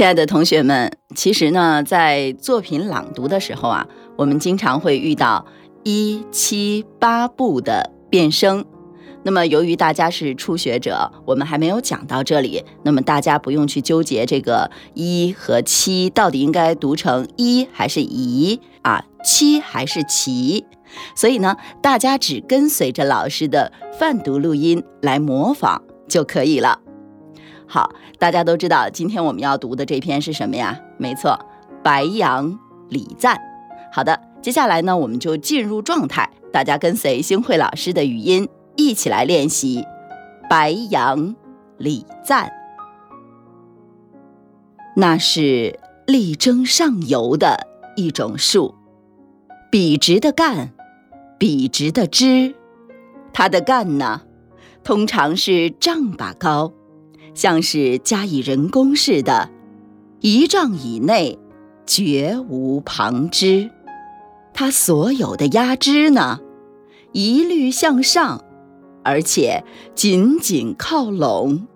亲爱的同学们，其实呢，在作品朗读的时候啊，我们经常会遇到一七八步的变声。那么，由于大家是初学者，我们还没有讲到这里，那么大家不用去纠结这个一和七到底应该读成一还是一啊，七还是齐。所以呢，大家只跟随着老师的泛读录音来模仿就可以了。好，大家都知道今天我们要读的这篇是什么呀？没错，白杨礼赞。好的，接下来呢，我们就进入状态，大家跟随星慧老师的语音。一起来练习白杨礼赞。那是力争上游的一种树，笔直的干，笔直的枝。它的干呢，通常是丈把高，像是加以人工似的，一丈以内绝无旁枝。它所有的压枝呢，一律向上。而且紧紧靠拢，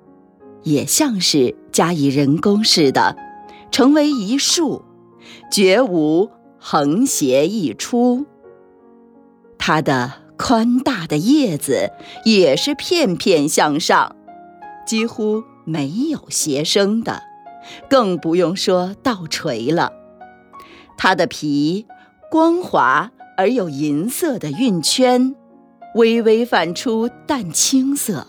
也像是加以人工似的，成为一束，绝无横斜一出。它的宽大的叶子也是片片向上，几乎没有斜生的，更不用说倒垂了。它的皮光滑而有银色的晕圈。微微泛出淡青色，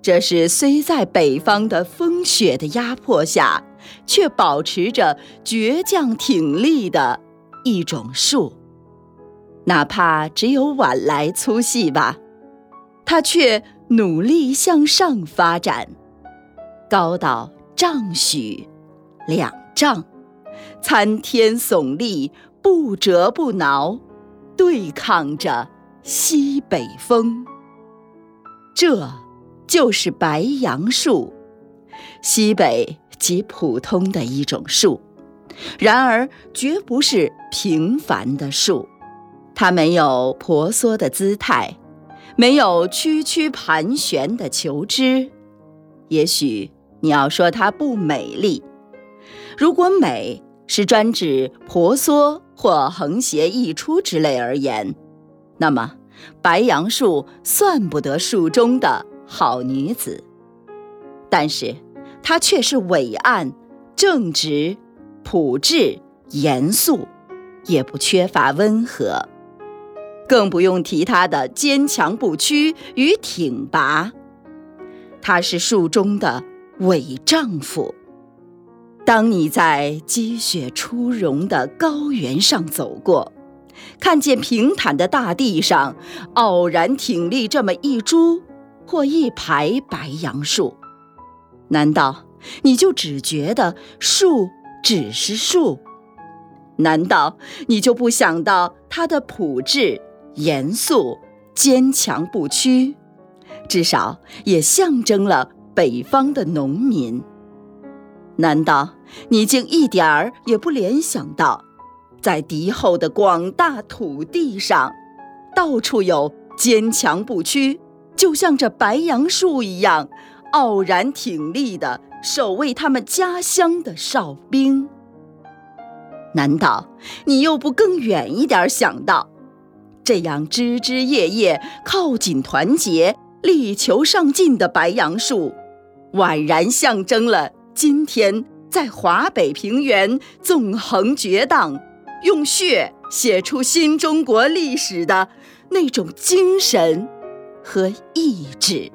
这是虽在北方的风雪的压迫下，却保持着倔强挺立的一种树。哪怕只有晚来粗细吧，它却努力向上发展，高到丈许、两丈，参天耸立，不折不挠，对抗着。西北风，这就是白杨树，西北极普通的一种树，然而绝不是平凡的树。它没有婆娑的姿态，没有曲曲盘旋的球枝。也许你要说它不美丽，如果美是专指婆娑或横斜溢出之类而言。那么，白杨树算不得树中的好女子，但是她却是伟岸、正直、朴质、严肃，也不缺乏温和，更不用提他的坚强不屈与挺拔。他是树中的伟丈夫。当你在积雪初融的高原上走过。看见平坦的大地上傲然挺立这么一株或一排白杨树，难道你就只觉得树只是树？难道你就不想到它的朴质、严肃、坚强不屈？至少也象征了北方的农民。难道你竟一点儿也不联想到？在敌后的广大土地上，到处有坚强不屈，就像这白杨树一样傲然挺立的守卫他们家乡的哨兵。难道你又不更远一点想到，这样枝枝叶叶靠紧团结、力求上进的白杨树，宛然象征了今天在华北平原纵横绝荡。用血写出新中国历史的那种精神和意志。